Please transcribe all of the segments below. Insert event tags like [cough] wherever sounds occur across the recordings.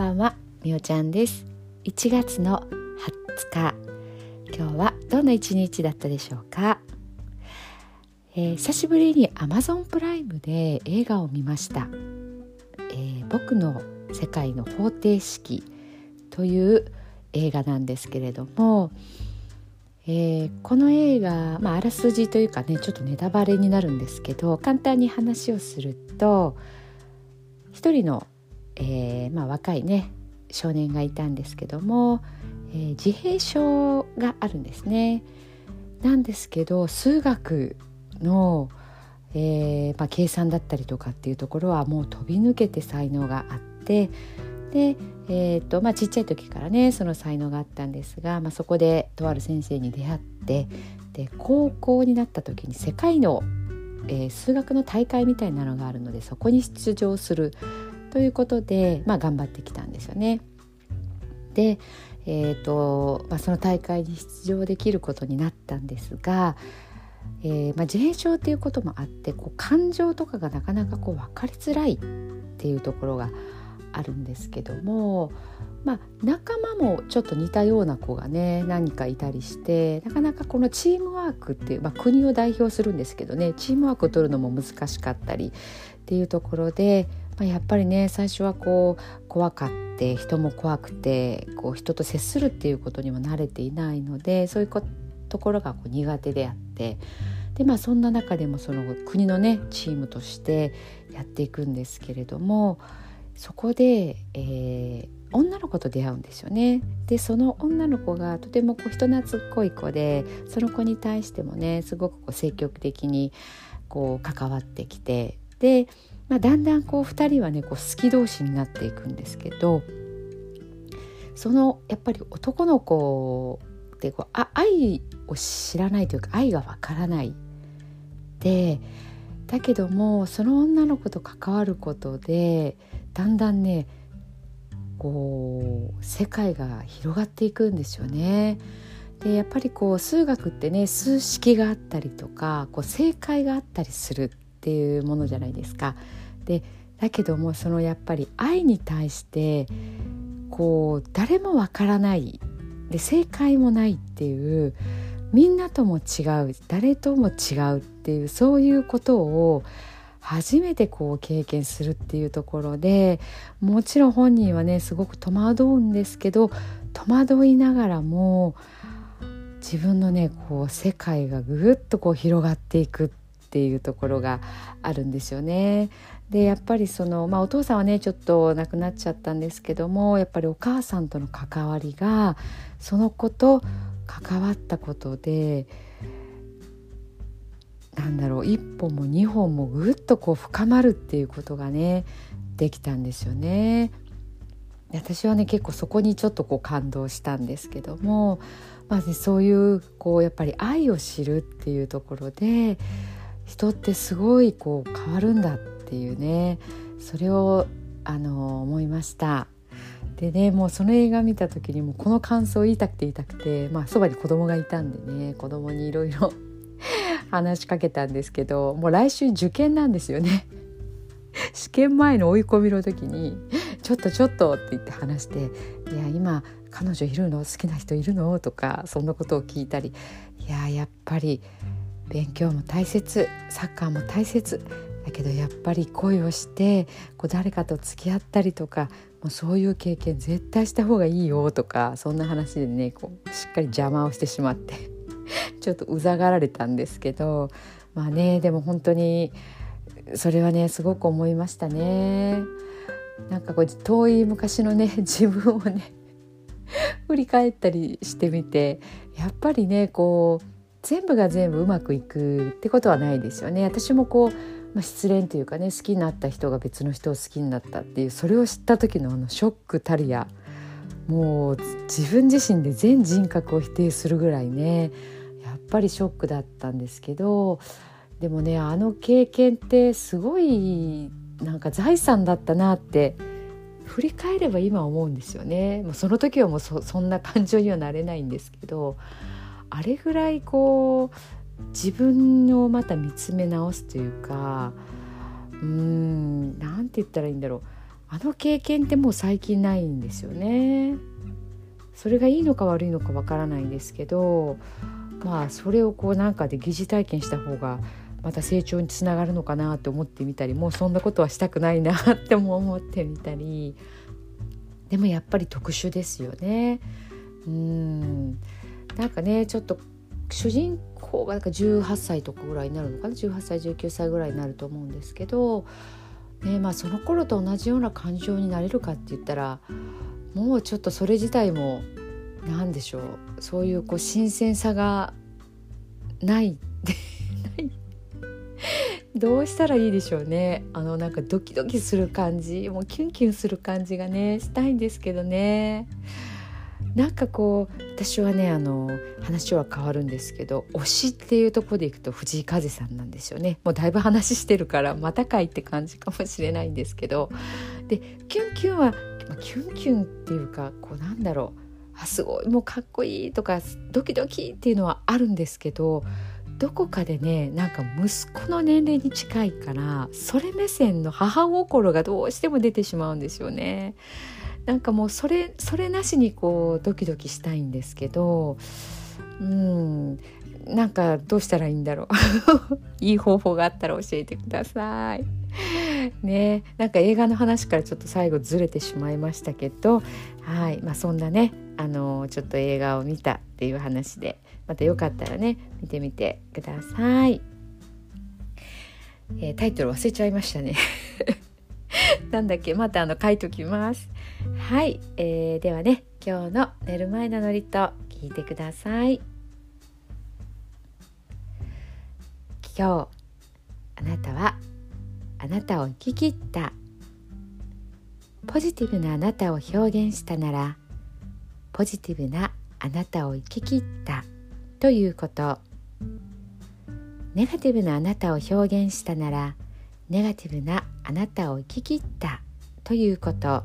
ばんはみおちゃんです。1月の20日今日はどんな一日だったでしょうか、えー、久しぶりに Amazon プライムで映画を見ました、えー、僕の世界の方程式という映画なんですけれども、えー、この映画、まあ、あらすじというかねちょっとネタバレになるんですけど簡単に話をすると一人のえー、まあ、若いね少年がいたんですけども、えー、自閉症があるんですね。なんですけど数学の、えー、まあ、計算だったりとかっていうところはもう飛び抜けて才能があってで、えーとまあ、ちっちゃい時からねその才能があったんですが、まあ、そこでとある先生に出会ってで高校になった時に世界の、えー、数学の大会みたいなのがあるのでそこに出場するということで、まあ、頑張ってきたんですよね。で、えーとまあ、その大会に出場できることになったんですが、えーまあ、自閉症っていうこともあってこう感情とかがなかなかこう分かりづらいっていうところがあるんですけども、まあ、仲間もちょっと似たような子がね何かいたりしてなかなかこのチームワークっていう、まあ、国を代表するんですけどねチームワークを取るのも難しかったりっていうところで、まあ、やっぱりね最初はこう怖かって人も怖くてこう人と接するっていうことにも慣れていないのでそういうところがこう苦手であってでまあそんな中でもその国のねチームとしてやっていくんですけれどもそこで、えー、女の子と出会うんですよね。でその女の子がとてもこう人懐っこい子でその子に対してもねすごくこう積極的にこう関わってきてでまあ、だんだんこう2人はねこう好き同士になっていくんですけどそのやっぱり男の子ってこうあ愛を知らないというか愛がわからないでだけどもその女の子と関わることでだんだんねこう世界が広がっていくんですよね。でやっぱりこう数学ってね数式があったりとかこう正解があったりするっていうものじゃないですか。でだけどもそのやっぱり愛に対してこう誰もわからないで正解もないっていうみんなとも違う誰とも違うっていうそういうことを初めてこう経験するっていうところでもちろん本人はねすごく戸惑うんですけど戸惑いながらも自分のねこう世界がぐっとこう広がっていくっていうところがあるんですよね。でやっぱりその、まあ、お父さんはねちょっと亡くなっちゃったんですけどもやっぱりお母さんとの関わりがその子と関わったことでなんだろう一歩も二本もぐっとこう深まるっていうことがねできたんですよね。私はね結構そこにちょっとこう感動したんですけどもまず、そういうこうやっぱり愛を知るっていうところで人ってすごいこう変わるんだっていうねそれをあの思いました。でねもうその映画見た時にもこの感想を言いたくて言いたくてまあそばに子供がいたんでね子供にいろいろ話しかけたんですけどもう来週受験なんですよね。試験前の追い込みの時に「ちょっとちょっと」って言って話して「いや今彼女いるの？好きな人いるの?」とかそんなことを聞いたりいややっぱり勉強も大切サッカーも大切だけどやっぱり恋をしてこう誰かと付き合ったりとかもうそういう経験絶対した方がいいよとかそんな話でねこうしっかり邪魔をしてしまって [laughs] ちょっとうざがられたんですけどまあねでも本当にそれはねすごく思いましたね。なんかこう遠い昔のね [laughs] 自分をね [laughs] 振り返ったりしてみてやっぱりねこう全部が全部うまくいくってことはないですよね。私もこう、まあ、失恋というかね好きになった人が別の人を好きになったっていうそれを知った時のあのショックたるやもう自分自身で全人格を否定するぐらいねやっぱりショックだったんですけどでもねあの経験ってすごいなんか財産だったなって振り返れば今思うんですよね。もうその時はもうそんな感情にはなれないんですけどあれぐらいこう自分をまた見つめ直すというかうーん何て言ったらいいんだろうあの経験ってもう最近ないんですよね。それがいいのか悪いのかわからないんですけどまあそれをこうなんかで疑似体験した方がまた成長につながるのかなって思ってみたりもうそんなことはしたくないなっても思ってみたりでもやっぱり特殊ですよね。うんなんかねちょっと主人公がなんか18歳とかぐらいになるのかな？18歳19歳ぐらいになると思うんですけど、ねまあ、その頃と同じような感情になれるかって言ったらもうちょっとそれ自体も何でしょうそういうこう新鮮さが [laughs] ない。どうしたらいいでしょうね。あのなんかドキドキする感じもうキュンキュンする感じがねしたいんですけどね。なんかこう私はねあの話は変わるんですけど推しっていうとこでいくと藤井風さんなんですよね。もうだいぶ話してるからまたかいって感じかもしれないんですけどでキュンキュンはキュンキュンっていうかこうなんだろうあすごいもうかっこいいとかドキドキっていうのはあるんですけどどこかでねなんか息子の年齢に近いからそれ目線の母心がどうしても出てしまうんですよね。なんかもうそれそれなしにこうドキドキしたいんですけどうんなんかどうしたらいいんだろう [laughs] いい方法があったら教えてください。ねなんか映画の話からちょっと最後ずれてしまいましたけどはいまあそんなねあのちょっと映画を見たっていう話でまたよかったらね見てみてください。えー、タイトル忘れちゃいましたね [laughs] なんだっけまたあの書いときますはい、えー、ではね今日の寝る前のノリと聞いてください。今日あなたはあなたを生き切った。ポジティブなあなたを表現したならポジティブなあなたを生き切った。ということ。ネガティブなあなたを表現したならネガティブなあなたを生き切った。ということ。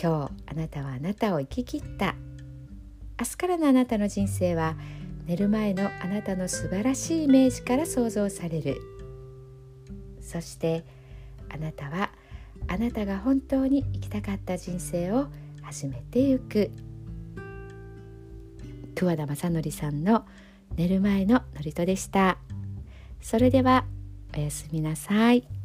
今日あなたはあなたを生き切った。明日からのあなたの人生は寝る前のあなたの素晴らしいイメージから想像される。そしてあなたはあなたが本当に生きたかった人生を始めてゆく。桑田正則さんの寝る前の祝詞でした。それではおやすみなさい。